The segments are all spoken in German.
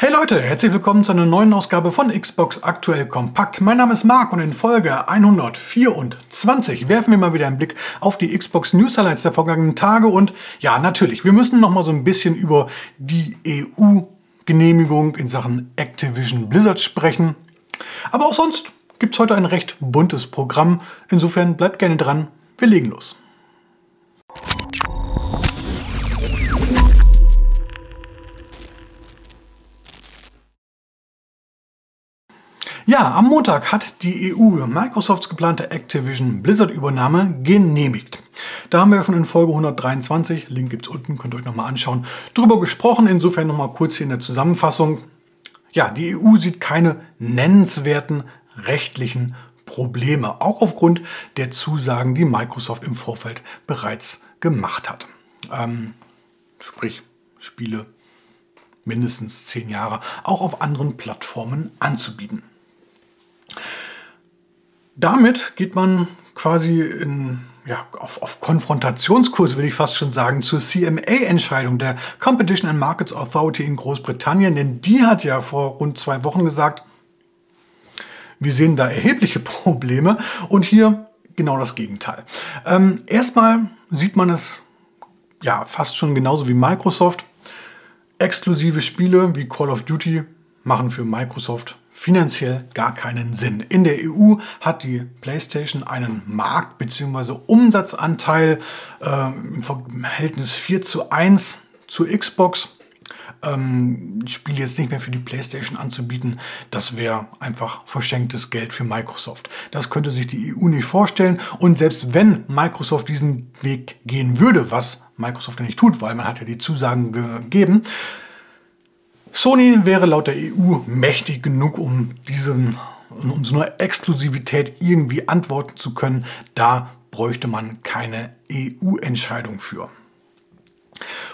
Hey Leute, herzlich willkommen zu einer neuen Ausgabe von Xbox Aktuell Kompakt. Mein Name ist Marc und in Folge 124 werfen wir mal wieder einen Blick auf die Xbox News Highlights der vergangenen Tage und ja, natürlich, wir müssen noch mal so ein bisschen über die EU-Genehmigung in Sachen Activision Blizzard sprechen. Aber auch sonst gibt es heute ein recht buntes Programm. Insofern bleibt gerne dran. Wir legen los. Ja, am Montag hat die EU Microsofts geplante Activision Blizzard-Übernahme genehmigt. Da haben wir ja schon in Folge 123, Link gibt es unten, könnt ihr euch nochmal anschauen, drüber gesprochen. Insofern nochmal kurz hier in der Zusammenfassung. Ja, die EU sieht keine nennenswerten rechtlichen Probleme, auch aufgrund der Zusagen, die Microsoft im Vorfeld bereits gemacht hat. Ähm, sprich, Spiele mindestens zehn Jahre auch auf anderen Plattformen anzubieten. Damit geht man quasi in, ja, auf, auf Konfrontationskurs, will ich fast schon sagen, zur CMA-Entscheidung der Competition and Markets Authority in Großbritannien. Denn die hat ja vor rund zwei Wochen gesagt, wir sehen da erhebliche Probleme und hier genau das Gegenteil. Ähm, erstmal sieht man es ja fast schon genauso wie Microsoft. Exklusive Spiele wie Call of Duty machen für Microsoft finanziell gar keinen Sinn. In der EU hat die PlayStation einen Markt- bzw. Umsatzanteil äh, im Verhältnis 4 zu 1 zu Xbox. Ähm, Spiele jetzt nicht mehr für die PlayStation anzubieten, das wäre einfach verschenktes Geld für Microsoft. Das könnte sich die EU nicht vorstellen. Und selbst wenn Microsoft diesen Weg gehen würde, was Microsoft ja nicht tut, weil man hat ja die Zusagen gegeben, Sony wäre laut der EU mächtig genug, um diesen um so eine Exklusivität irgendwie antworten zu können. Da bräuchte man keine EU-Entscheidung für.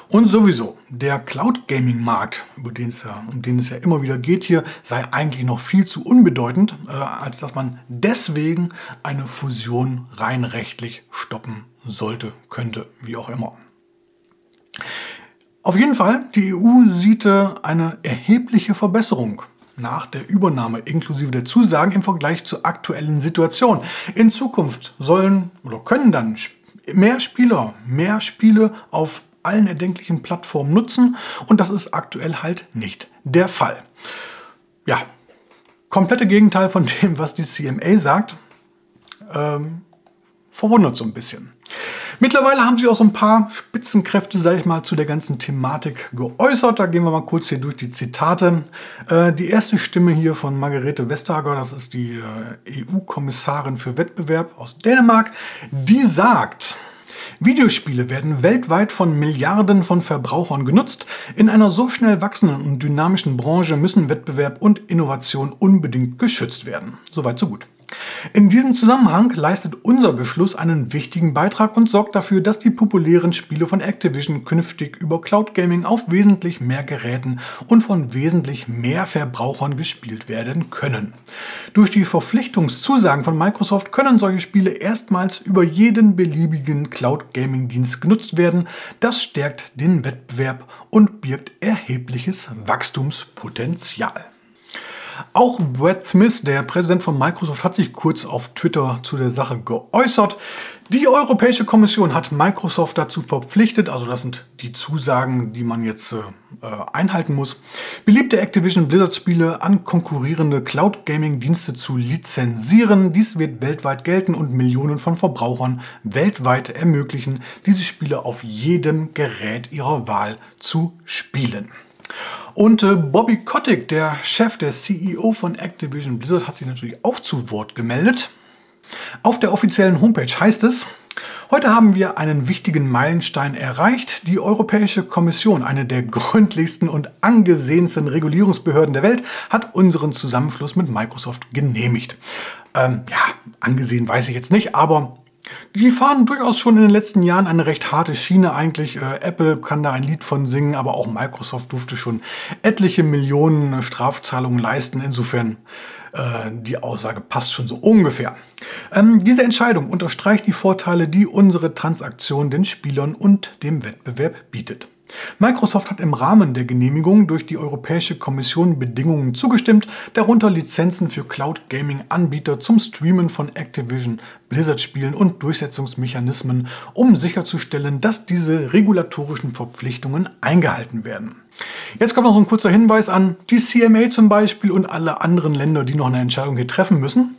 Und sowieso, der Cloud Gaming Markt, ja, um den es ja immer wieder geht hier, sei eigentlich noch viel zu unbedeutend, äh, als dass man deswegen eine Fusion rein rechtlich stoppen sollte, könnte, wie auch immer. Auf jeden Fall, die EU sieht eine erhebliche Verbesserung nach der Übernahme inklusive der Zusagen im Vergleich zur aktuellen Situation. In Zukunft sollen oder können dann mehr Spieler mehr Spiele auf allen erdenklichen Plattformen nutzen und das ist aktuell halt nicht der Fall. Ja, komplette Gegenteil von dem, was die CMA sagt. Ähm, verwundert so ein bisschen. Mittlerweile haben sich auch so ein paar Spitzenkräfte, sage ich mal, zu der ganzen Thematik geäußert. Da gehen wir mal kurz hier durch die Zitate. Äh, die erste Stimme hier von Margarete Vestager, das ist die äh, EU-Kommissarin für Wettbewerb aus Dänemark, die sagt, Videospiele werden weltweit von Milliarden von Verbrauchern genutzt. In einer so schnell wachsenden und dynamischen Branche müssen Wettbewerb und Innovation unbedingt geschützt werden. Soweit, so gut. In diesem Zusammenhang leistet unser Beschluss einen wichtigen Beitrag und sorgt dafür, dass die populären Spiele von Activision künftig über Cloud Gaming auf wesentlich mehr Geräten und von wesentlich mehr Verbrauchern gespielt werden können. Durch die Verpflichtungszusagen von Microsoft können solche Spiele erstmals über jeden beliebigen Cloud Gaming Dienst genutzt werden. Das stärkt den Wettbewerb und birgt erhebliches Wachstumspotenzial. Auch Brad Smith, der Präsident von Microsoft, hat sich kurz auf Twitter zu der Sache geäußert. Die Europäische Kommission hat Microsoft dazu verpflichtet, also das sind die Zusagen, die man jetzt äh, einhalten muss, beliebte Activision Blizzard-Spiele an konkurrierende Cloud Gaming-Dienste zu lizenzieren. Dies wird weltweit gelten und Millionen von Verbrauchern weltweit ermöglichen, diese Spiele auf jedem Gerät ihrer Wahl zu spielen. Und äh, Bobby Kotick, der Chef, der CEO von Activision Blizzard, hat sich natürlich auch zu Wort gemeldet. Auf der offiziellen Homepage heißt es, Heute haben wir einen wichtigen Meilenstein erreicht. Die Europäische Kommission, eine der gründlichsten und angesehensten Regulierungsbehörden der Welt, hat unseren Zusammenschluss mit Microsoft genehmigt. Ähm, ja, angesehen weiß ich jetzt nicht, aber die fahren durchaus schon in den letzten Jahren eine recht harte Schiene eigentlich. Äh, Apple kann da ein Lied von singen, aber auch Microsoft durfte schon etliche Millionen Strafzahlungen leisten. Insofern äh, die Aussage passt schon so ungefähr. Ähm, diese Entscheidung unterstreicht die Vorteile, die unsere Transaktion den Spielern und dem Wettbewerb bietet. Microsoft hat im Rahmen der Genehmigung durch die Europäische Kommission Bedingungen zugestimmt, darunter Lizenzen für Cloud Gaming Anbieter zum Streamen von Activision Blizzard Spielen und Durchsetzungsmechanismen, um sicherzustellen, dass diese regulatorischen Verpflichtungen eingehalten werden. Jetzt kommt noch so ein kurzer Hinweis an die CMA zum Beispiel und alle anderen Länder, die noch eine Entscheidung hier treffen müssen.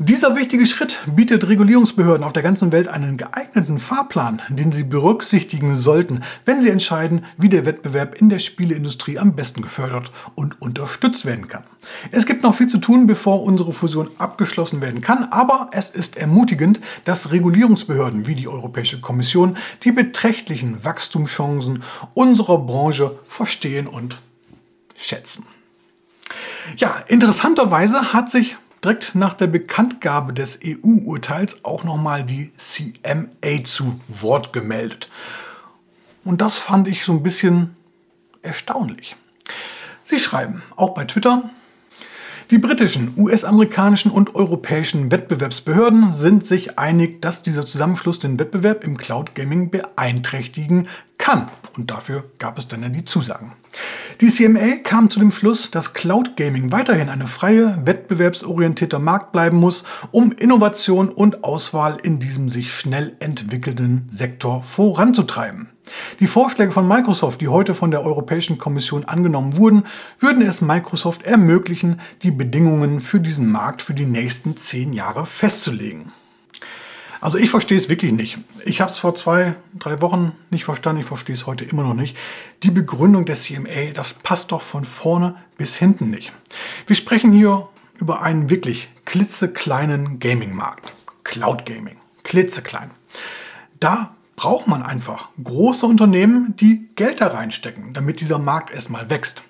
Dieser wichtige Schritt bietet Regulierungsbehörden auf der ganzen Welt einen geeigneten Fahrplan, den sie berücksichtigen sollten, wenn sie entscheiden, wie der Wettbewerb in der Spieleindustrie am besten gefördert und unterstützt werden kann. Es gibt noch viel zu tun, bevor unsere Fusion abgeschlossen werden kann, aber es ist ermutigend, dass Regulierungsbehörden wie die Europäische Kommission die beträchtlichen Wachstumschancen unserer Branche verstehen und schätzen. Ja, interessanterweise hat sich direkt nach der Bekanntgabe des EU-Urteils auch nochmal die CMA zu Wort gemeldet. Und das fand ich so ein bisschen erstaunlich. Sie schreiben, auch bei Twitter, die britischen, US-amerikanischen und europäischen Wettbewerbsbehörden sind sich einig, dass dieser Zusammenschluss den Wettbewerb im Cloud Gaming beeinträchtigen kann. Und dafür gab es dann ja die Zusagen. Die CMA kam zu dem Schluss, dass Cloud Gaming weiterhin eine freie, wettbewerbsorientierter Markt bleiben muss, um Innovation und Auswahl in diesem sich schnell entwickelnden Sektor voranzutreiben. Die Vorschläge von Microsoft, die heute von der Europäischen Kommission angenommen wurden, würden es Microsoft ermöglichen, die Bedingungen für diesen Markt für die nächsten zehn Jahre festzulegen. Also ich verstehe es wirklich nicht. Ich habe es vor zwei, drei Wochen nicht verstanden, ich verstehe es heute immer noch nicht. Die Begründung des CMA, das passt doch von vorne bis hinten nicht. Wir sprechen hier über einen wirklich klitzekleinen Gaming-Markt. Cloud Gaming. Klitzeklein. Da braucht man einfach große Unternehmen, die Geld da reinstecken, damit dieser Markt erstmal wächst.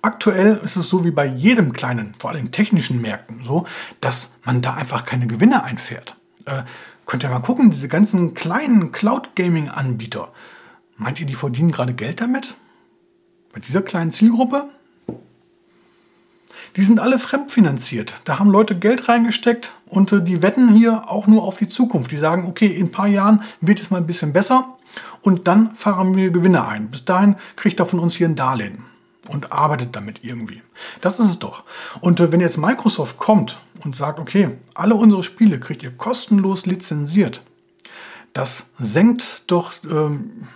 Aktuell ist es so wie bei jedem kleinen, vor allem technischen Märkten so, dass man da einfach keine Gewinne einfährt. Äh, könnt ihr mal gucken, diese ganzen kleinen Cloud-Gaming-Anbieter. Meint ihr, die verdienen gerade Geld damit? Mit dieser kleinen Zielgruppe? Die sind alle fremdfinanziert. Da haben Leute Geld reingesteckt und äh, die wetten hier auch nur auf die Zukunft. Die sagen, okay, in ein paar Jahren wird es mal ein bisschen besser und dann fahren wir Gewinne ein. Bis dahin kriegt er von uns hier ein Darlehen und arbeitet damit irgendwie. Das ist es doch. Und äh, wenn jetzt Microsoft kommt und sagt, okay, alle unsere Spiele kriegt ihr kostenlos lizenziert, das senkt doch ähm,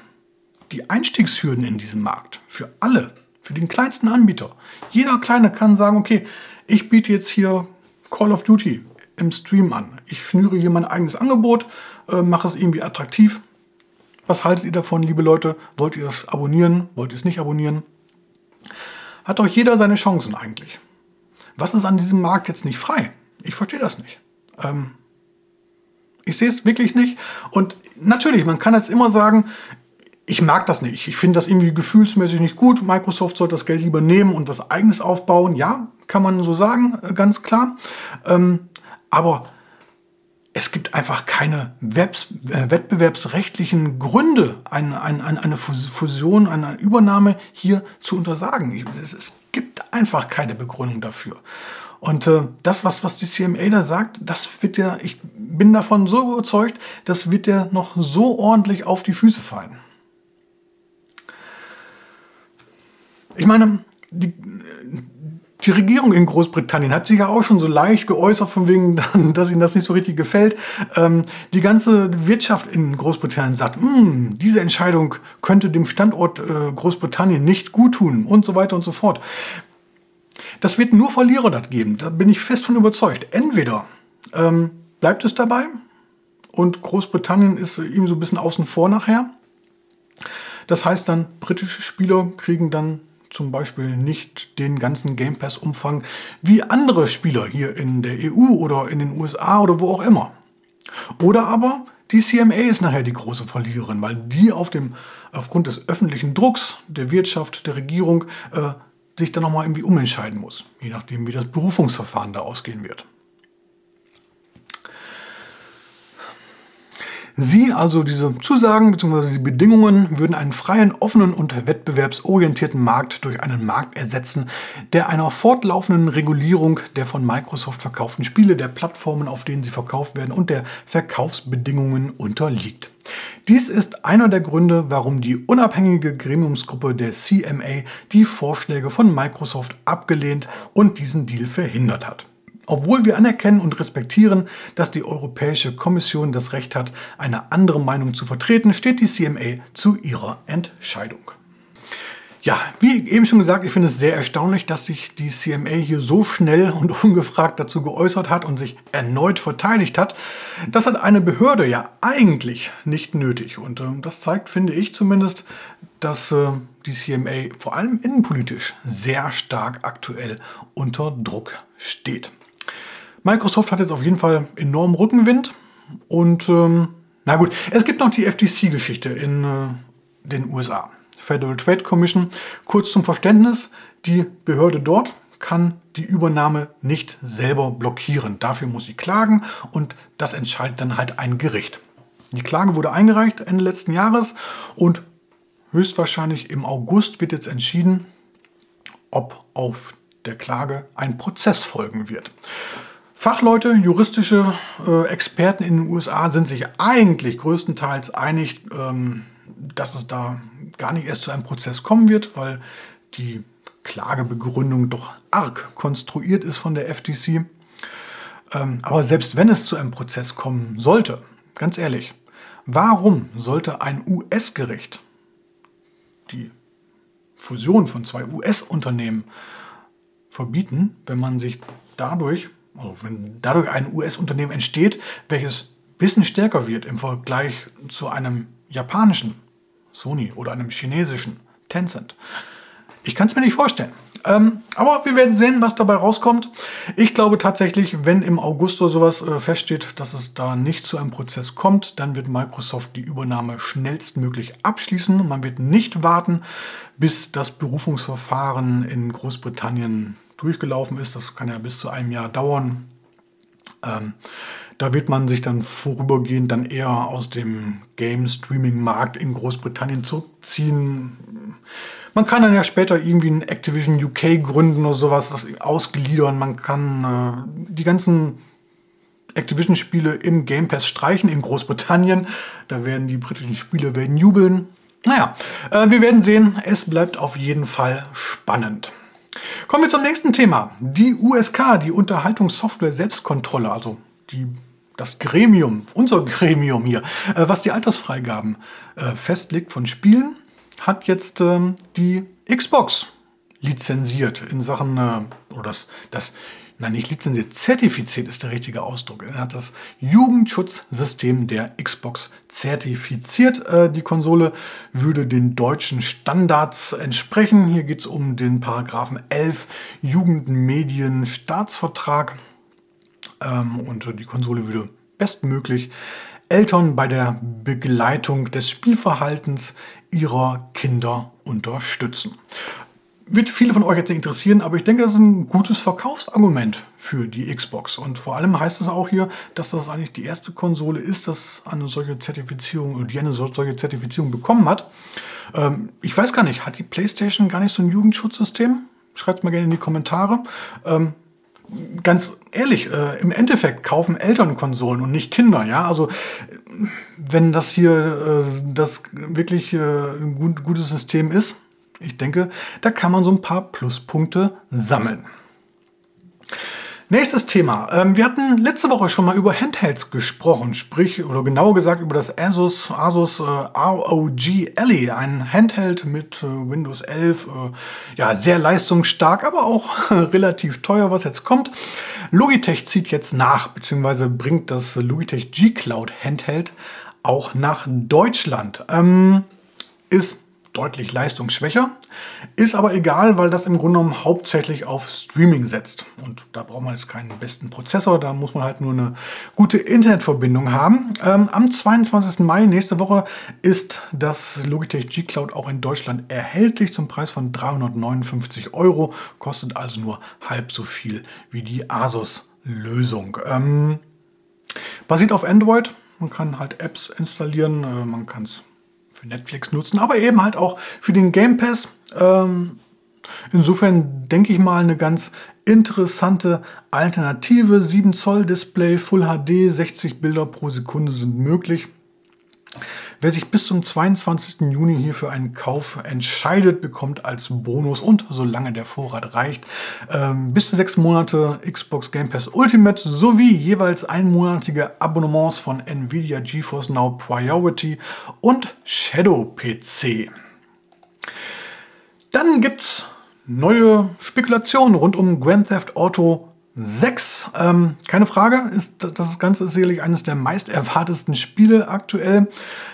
die Einstiegshürden in diesem Markt für alle für den kleinsten Anbieter. Jeder Kleine kann sagen, okay, ich biete jetzt hier Call of Duty im Stream an. Ich schnüre hier mein eigenes Angebot, äh, mache es irgendwie attraktiv. Was haltet ihr davon, liebe Leute? Wollt ihr es abonnieren? Wollt ihr es nicht abonnieren? Hat doch jeder seine Chancen eigentlich. Was ist an diesem Markt jetzt nicht frei? Ich verstehe das nicht. Ähm, ich sehe es wirklich nicht. Und natürlich, man kann jetzt immer sagen, ich mag das nicht. Ich finde das irgendwie gefühlsmäßig nicht gut. Microsoft sollte das Geld lieber nehmen und was eigenes aufbauen. Ja, kann man so sagen, äh, ganz klar. Ähm, aber es gibt einfach keine Webs äh, wettbewerbsrechtlichen Gründe, eine, eine, eine Fusion, eine Übernahme hier zu untersagen. Es, es gibt einfach keine Begründung dafür. Und äh, das, was, was die CMA da sagt, das wird ja, ich bin davon so überzeugt, das wird ja noch so ordentlich auf die Füße fallen. Ich meine, die, die Regierung in Großbritannien hat sich ja auch schon so leicht geäußert, von wegen, dass ihnen das nicht so richtig gefällt. Ähm, die ganze Wirtschaft in Großbritannien sagt, hm, diese Entscheidung könnte dem Standort äh, Großbritannien nicht gut tun und so weiter und so fort. Das wird nur Verlierer das geben, da bin ich fest von überzeugt. Entweder ähm, bleibt es dabei und Großbritannien ist ihm so ein bisschen außen vor nachher. Das heißt dann, britische Spieler kriegen dann zum Beispiel nicht den ganzen Game Pass-Umfang wie andere Spieler hier in der EU oder in den USA oder wo auch immer. Oder aber die CMA ist nachher die große Verliererin, weil die auf dem, aufgrund des öffentlichen Drucks der Wirtschaft, der Regierung äh, sich dann nochmal irgendwie umentscheiden muss, je nachdem, wie das Berufungsverfahren da ausgehen wird. Sie, also diese Zusagen bzw. die Bedingungen, würden einen freien, offenen und wettbewerbsorientierten Markt durch einen Markt ersetzen, der einer fortlaufenden Regulierung der von Microsoft verkauften Spiele, der Plattformen, auf denen sie verkauft werden und der Verkaufsbedingungen unterliegt. Dies ist einer der Gründe, warum die unabhängige Gremiumsgruppe der CMA die Vorschläge von Microsoft abgelehnt und diesen Deal verhindert hat. Obwohl wir anerkennen und respektieren, dass die Europäische Kommission das Recht hat, eine andere Meinung zu vertreten, steht die CMA zu ihrer Entscheidung. Ja, wie eben schon gesagt, ich finde es sehr erstaunlich, dass sich die CMA hier so schnell und ungefragt dazu geäußert hat und sich erneut verteidigt hat. Das hat eine Behörde ja eigentlich nicht nötig. Und äh, das zeigt, finde ich zumindest, dass äh, die CMA vor allem innenpolitisch sehr stark aktuell unter Druck steht. Microsoft hat jetzt auf jeden Fall enormen Rückenwind und ähm, na gut, es gibt noch die FTC-Geschichte in äh, den USA. Federal Trade Commission. Kurz zum Verständnis, die Behörde dort kann die Übernahme nicht selber blockieren. Dafür muss sie klagen und das entscheidet dann halt ein Gericht. Die Klage wurde eingereicht Ende letzten Jahres und höchstwahrscheinlich im August wird jetzt entschieden, ob auf der Klage ein Prozess folgen wird. Fachleute, juristische äh, Experten in den USA sind sich eigentlich größtenteils einig, ähm, dass es da gar nicht erst zu einem Prozess kommen wird, weil die Klagebegründung doch arg konstruiert ist von der FTC. Ähm, aber selbst wenn es zu einem Prozess kommen sollte, ganz ehrlich, warum sollte ein US-Gericht die Fusion von zwei US-Unternehmen verbieten, wenn man sich dadurch also wenn dadurch ein US-Unternehmen entsteht, welches ein bisschen stärker wird im Vergleich zu einem japanischen Sony oder einem chinesischen Tencent. Ich kann es mir nicht vorstellen. Ähm, aber wir werden sehen, was dabei rauskommt. Ich glaube tatsächlich, wenn im August oder sowas äh, feststeht, dass es da nicht zu einem Prozess kommt, dann wird Microsoft die Übernahme schnellstmöglich abschließen. Man wird nicht warten, bis das Berufungsverfahren in Großbritannien durchgelaufen ist. Das kann ja bis zu einem Jahr dauern. Ähm, da wird man sich dann vorübergehend dann eher aus dem Game-Streaming-Markt in Großbritannien zurückziehen. Man kann dann ja später irgendwie ein Activision UK gründen oder sowas, das ausgliedern. Man kann äh, die ganzen Activision-Spiele im Game Pass streichen in Großbritannien. Da werden die britischen Spiele werden jubeln. Naja, äh, wir werden sehen. Es bleibt auf jeden Fall spannend. Kommen wir zum nächsten Thema. Die USK, die Unterhaltungssoftware Selbstkontrolle, also die, das Gremium, unser Gremium hier, äh, was die Altersfreigaben äh, festlegt von Spielen, hat jetzt ähm, die Xbox lizenziert in Sachen, äh, oder das, das nein, nicht lizenziert, zertifiziert ist der richtige Ausdruck. Er hat das Jugendschutzsystem der Xbox zertifiziert. Äh, die Konsole würde den deutschen Standards entsprechen. Hier geht es um den Paragraphen 11 Jugendmedienstaatsvertrag. Ähm, und die Konsole würde bestmöglich Eltern bei der Begleitung des Spielverhaltens ihrer Kinder unterstützen wird viele von euch jetzt nicht interessieren, aber ich denke, das ist ein gutes Verkaufsargument für die Xbox. Und vor allem heißt es auch hier, dass das eigentlich die erste Konsole ist, das eine solche Zertifizierung, die eine solche Zertifizierung bekommen hat. Ähm, ich weiß gar nicht, hat die PlayStation gar nicht so ein Jugendschutzsystem? Schreibt mal gerne in die Kommentare. Ähm, ganz ehrlich, äh, im Endeffekt kaufen Eltern Konsolen und nicht Kinder. Ja, also wenn das hier äh, das wirklich äh, ein gut, gutes System ist, ich denke, da kann man so ein paar Pluspunkte sammeln. Nächstes Thema. Ähm, wir hatten letzte Woche schon mal über Handhelds gesprochen, sprich, oder genauer gesagt über das Asus, Asus äh, ROG Ally, ein Handheld mit äh, Windows 11, äh, ja, sehr leistungsstark, aber auch relativ teuer, was jetzt kommt. Logitech zieht jetzt nach, beziehungsweise bringt das Logitech G Cloud Handheld auch nach Deutschland. Ähm, ist deutlich leistungsschwächer. Ist aber egal, weil das im Grunde genommen hauptsächlich auf Streaming setzt. Und da braucht man jetzt keinen besten Prozessor, da muss man halt nur eine gute Internetverbindung haben. Ähm, am 22. Mai nächste Woche ist das Logitech G Cloud auch in Deutschland erhältlich zum Preis von 359 Euro. Kostet also nur halb so viel wie die Asus-Lösung. Ähm, basiert auf Android Man kann halt Apps installieren, äh, man kann es für Netflix nutzen, aber eben halt auch für den Game Pass. Ähm, insofern denke ich mal eine ganz interessante Alternative. 7 Zoll Display, Full HD, 60 Bilder pro Sekunde sind möglich. Wer sich bis zum 22. Juni hier für einen Kauf entscheidet, bekommt als Bonus und solange der Vorrat reicht, ähm, bis zu sechs Monate Xbox Game Pass Ultimate sowie jeweils einmonatige Abonnements von Nvidia GeForce Now Priority und Shadow PC. Dann gibt es neue Spekulationen rund um Grand Theft Auto 6. Ähm, keine Frage, ist, das Ganze ist sicherlich eines der meist erwartesten Spiele aktuell.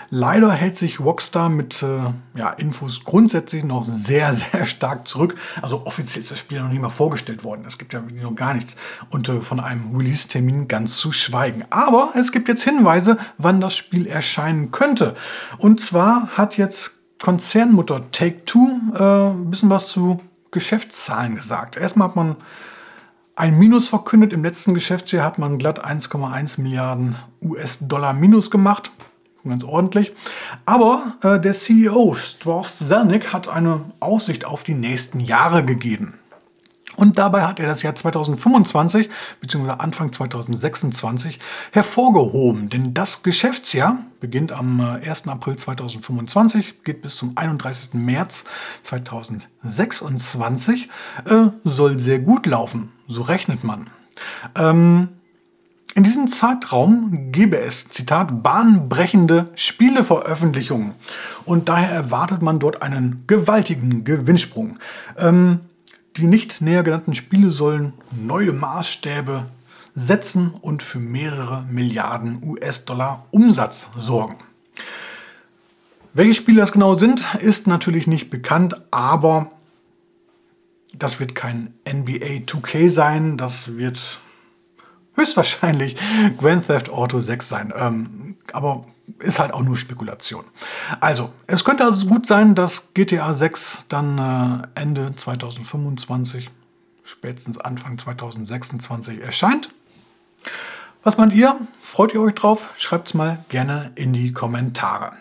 Leider hält sich Rockstar mit äh, ja, Infos grundsätzlich noch sehr, sehr stark zurück. Also offiziell ist das Spiel noch nicht mal vorgestellt worden. Es gibt ja noch gar nichts. Und äh, von einem Release-Termin ganz zu schweigen. Aber es gibt jetzt Hinweise, wann das Spiel erscheinen könnte. Und zwar hat jetzt Konzernmutter Take-Two äh, ein bisschen was zu Geschäftszahlen gesagt. Erstmal hat man ein Minus verkündet. Im letzten Geschäftsjahr hat man glatt 1,1 Milliarden US-Dollar Minus gemacht. Ganz ordentlich. Aber äh, der CEO Strauss Zelnick hat eine Aussicht auf die nächsten Jahre gegeben. Und dabei hat er das Jahr 2025 bzw. Anfang 2026 hervorgehoben. Denn das Geschäftsjahr beginnt am 1. Äh, April 2025, geht bis zum 31. März 2026, äh, soll sehr gut laufen. So rechnet man. Ähm, in diesem Zeitraum gebe es, Zitat, bahnbrechende Spieleveröffentlichungen. Und daher erwartet man dort einen gewaltigen Gewinnsprung. Ähm, die nicht näher genannten Spiele sollen neue Maßstäbe setzen und für mehrere Milliarden US-Dollar Umsatz sorgen. Welche Spiele das genau sind, ist natürlich nicht bekannt, aber das wird kein NBA 2K sein, das wird höchstwahrscheinlich Grand Theft Auto 6 sein. Ähm, aber ist halt auch nur Spekulation. Also, es könnte also gut sein, dass GTA 6 dann äh, Ende 2025, spätestens Anfang 2026 erscheint. Was meint ihr? Freut ihr euch drauf? Schreibt es mal gerne in die Kommentare.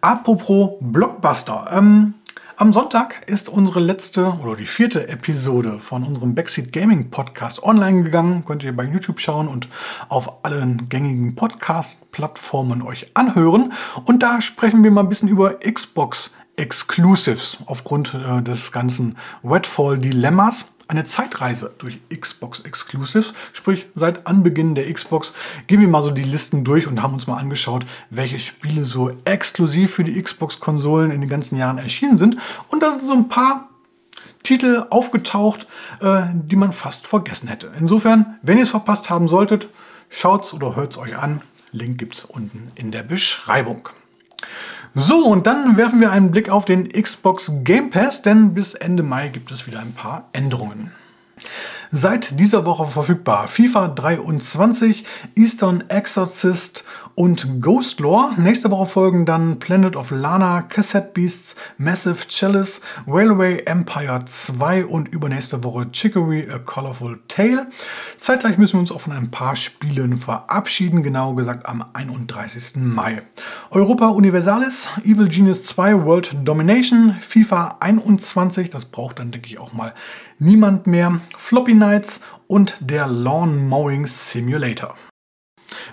Apropos Blockbuster. Ähm, am Sonntag ist unsere letzte oder die vierte Episode von unserem Backseat Gaming Podcast online gegangen. Könnt ihr bei YouTube schauen und auf allen gängigen Podcast-Plattformen euch anhören. Und da sprechen wir mal ein bisschen über Xbox Exclusives aufgrund äh, des ganzen Redfall-Dilemmas eine Zeitreise durch Xbox Exclusives. Sprich, seit Anbeginn der Xbox gehen wir mal so die Listen durch und haben uns mal angeschaut, welche Spiele so exklusiv für die Xbox-Konsolen in den ganzen Jahren erschienen sind. Und da sind so ein paar Titel aufgetaucht, äh, die man fast vergessen hätte. Insofern, wenn ihr es verpasst haben solltet, schaut's oder hört's euch an. Link gibt's unten in der Beschreibung. So, und dann werfen wir einen Blick auf den Xbox Game Pass, denn bis Ende Mai gibt es wieder ein paar Änderungen. Seit dieser Woche verfügbar FIFA 23, Eastern Exorcist und Ghost Lore. Nächste Woche folgen dann Planet of Lana, Cassette Beasts, Massive Chalice, Railway Empire 2 und übernächste Woche Chicory A Colorful Tale. Zeitgleich müssen wir uns auch von ein paar Spielen verabschieden, genau gesagt am 31. Mai. Europa Universalis, Evil Genius 2 World Domination, FIFA 21, das braucht dann denke ich auch mal niemand mehr, Floppy Nights und der Lawn Mowing Simulator.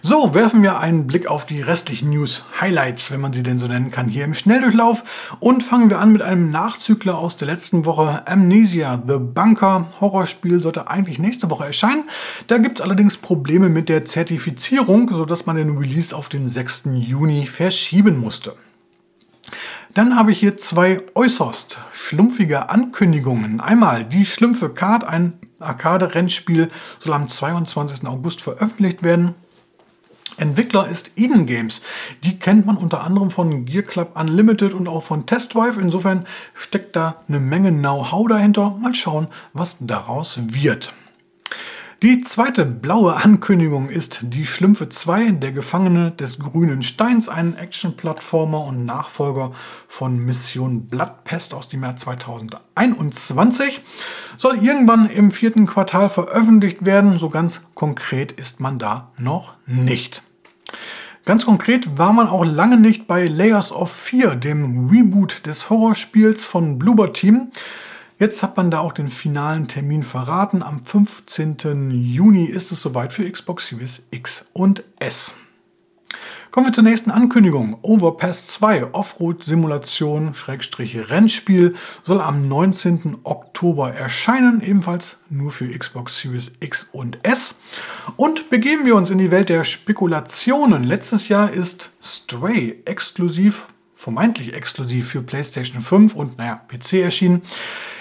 So, werfen wir einen Blick auf die restlichen News-Highlights, wenn man sie denn so nennen kann, hier im Schnelldurchlauf. Und fangen wir an mit einem Nachzügler aus der letzten Woche. Amnesia, The Bunker, Horrorspiel, sollte eigentlich nächste Woche erscheinen. Da gibt es allerdings Probleme mit der Zertifizierung, sodass man den Release auf den 6. Juni verschieben musste. Dann habe ich hier zwei äußerst schlumpfige Ankündigungen. Einmal die Schlümpfe Card, ein Arcade-Rennspiel, soll am 22. August veröffentlicht werden. Entwickler ist Eden Games. Die kennt man unter anderem von Gear Club Unlimited und auch von Test Drive. Insofern steckt da eine Menge Know-how dahinter. Mal schauen, was daraus wird. Die zweite blaue Ankündigung ist Die Schlümpfe 2, der Gefangene des grünen Steins, ein Action-Plattformer und Nachfolger von Mission Bloodpest aus dem Jahr 2021. Soll irgendwann im vierten Quartal veröffentlicht werden, so ganz konkret ist man da noch nicht. Ganz konkret war man auch lange nicht bei Layers of Fear, dem Reboot des Horrorspiels von Bloober Team. Jetzt hat man da auch den finalen Termin verraten. Am 15. Juni ist es soweit für Xbox Series X und S. Kommen wir zur nächsten Ankündigung. Overpass 2 Offroad-Simulation Rennspiel soll am 19. Oktober erscheinen, ebenfalls nur für Xbox Series X und S. Und begeben wir uns in die Welt der Spekulationen. Letztes Jahr ist Stray exklusiv, vermeintlich exklusiv für PlayStation 5 und naja, PC erschienen.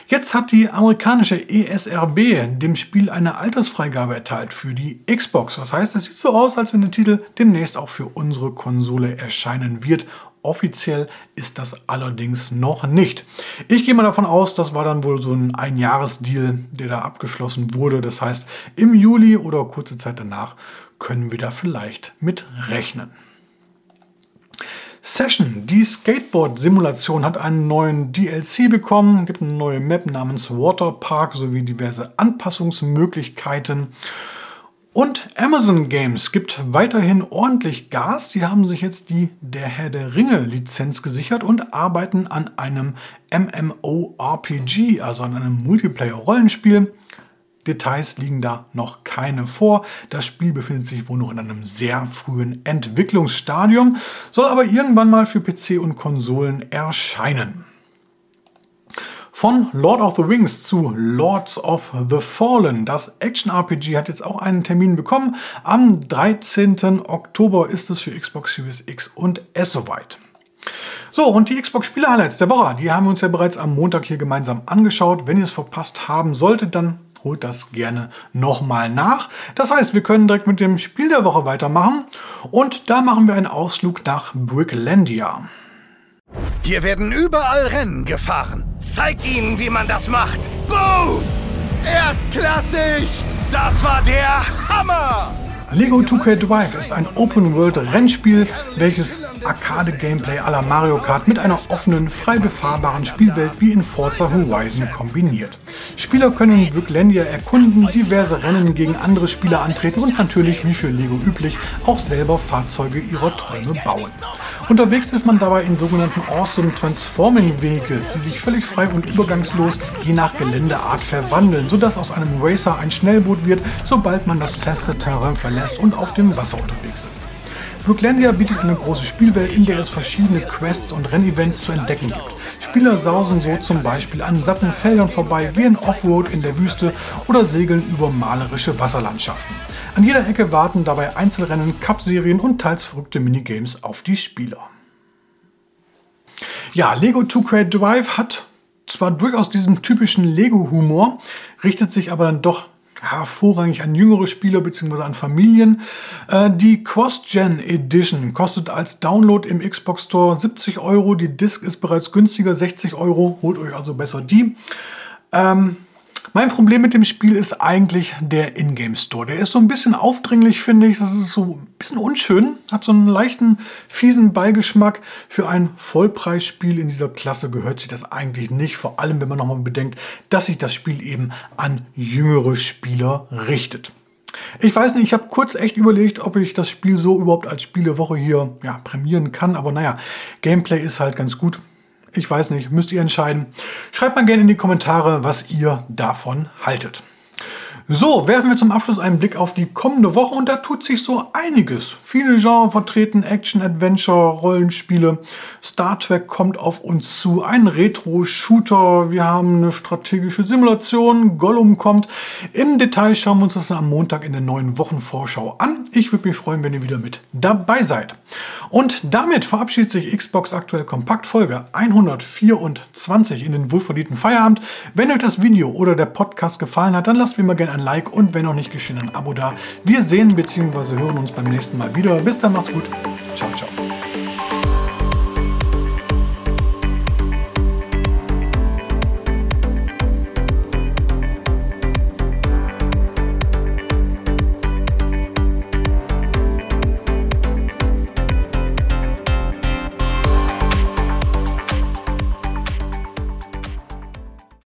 Jetzt hat die amerikanische ESRB dem Spiel eine Altersfreigabe erteilt für die Xbox. Das heißt, es sieht so aus, als wenn der Titel demnächst auch für unsere Konsole erscheinen wird. Offiziell ist das allerdings noch nicht. Ich gehe mal davon aus, das war dann wohl so ein Einjahresdeal, der da abgeschlossen wurde. Das heißt, im Juli oder kurze Zeit danach können wir da vielleicht mit rechnen. Session, die Skateboard-Simulation, hat einen neuen DLC bekommen, gibt eine neue Map namens Waterpark sowie diverse Anpassungsmöglichkeiten. Und Amazon Games gibt weiterhin ordentlich Gas. Sie haben sich jetzt die Der Herr der Ringe Lizenz gesichert und arbeiten an einem MMORPG, also an einem Multiplayer-Rollenspiel. Details liegen da noch keine vor. Das Spiel befindet sich wohl noch in einem sehr frühen Entwicklungsstadium, soll aber irgendwann mal für PC und Konsolen erscheinen. Von Lord of the Rings zu Lords of the Fallen. Das Action-RPG hat jetzt auch einen Termin bekommen. Am 13. Oktober ist es für Xbox Series X und S soweit. So, und die Xbox Spiele-Highlights der Woche, die haben wir uns ja bereits am Montag hier gemeinsam angeschaut. Wenn ihr es verpasst haben solltet, dann holt das gerne nochmal nach. Das heißt, wir können direkt mit dem Spiel der Woche weitermachen und da machen wir einen Ausflug nach Bricklandia. Hier werden überall Rennen gefahren. Zeig ihnen, wie man das macht. Boom! Erstklassig! Das war der Hammer! Lego 2K Drive ist ein Open-World-Rennspiel, welches Arcade-Gameplay à la Mario Kart mit einer offenen, frei befahrbaren Spielwelt wie in Forza Horizon kombiniert. Spieler können Bricklandia erkunden, diverse Rennen gegen andere Spieler antreten und natürlich, wie für Lego üblich, auch selber Fahrzeuge ihrer Träume bauen. Unterwegs ist man dabei in sogenannten Awesome Transforming Vehicles, die sich völlig frei und übergangslos je nach Geländeart verwandeln, sodass aus einem Racer ein Schnellboot wird, sobald man das feste Terrain verlässt und auf dem Wasser unterwegs ist. Brooklandia bietet eine große Spielwelt, in der es verschiedene Quests und Rennevents zu entdecken gibt. Spieler sausen so zum Beispiel an satten Feldern vorbei, gehen Offroad in der Wüste oder segeln über malerische Wasserlandschaften. An jeder Ecke warten dabei Einzelrennen, Cup-Serien und teils verrückte Minigames auf die Spieler. Ja, Lego 2K Drive hat zwar durchaus diesen typischen Lego-Humor, richtet sich aber dann doch vorrangig an jüngere Spieler bzw. an Familien. Äh, die Cross-Gen Edition kostet als Download im Xbox Store 70 Euro. Die Disc ist bereits günstiger, 60 Euro. Holt euch also besser die. Ähm, mein Problem mit dem Spiel ist eigentlich der Ingame Store. Der ist so ein bisschen aufdringlich, finde ich. Das ist so ein bisschen unschön. Hat so einen leichten, fiesen Beigeschmack. Für ein Vollpreisspiel in dieser Klasse gehört sich das eigentlich nicht. Vor allem, wenn man nochmal bedenkt, dass sich das Spiel eben an jüngere Spieler richtet. Ich weiß nicht, ich habe kurz echt überlegt, ob ich das Spiel so überhaupt als Spielewoche hier ja, prämieren kann. Aber naja, Gameplay ist halt ganz gut. Ich weiß nicht, müsst ihr entscheiden. Schreibt mal gerne in die Kommentare, was ihr davon haltet. So, werfen wir zum Abschluss einen Blick auf die kommende Woche und da tut sich so einiges. Viele Genres vertreten, Action, Adventure, Rollenspiele. Star Trek kommt auf uns zu, ein Retro-Shooter, wir haben eine strategische Simulation, Gollum kommt. Im Detail schauen wir uns das am Montag in der neuen Wochenvorschau an. Ich würde mich freuen, wenn ihr wieder mit dabei seid. Und damit verabschiedet sich Xbox aktuell Kompakt Folge 124 in den wohlverdienten Feierabend. Wenn euch das Video oder der Podcast gefallen hat, dann lasst wie immer gerne ein Like und wenn noch nicht geschehen, ein Abo da. Wir sehen bzw. hören uns beim nächsten Mal wieder. Bis dann, macht's gut. Ciao, ciao.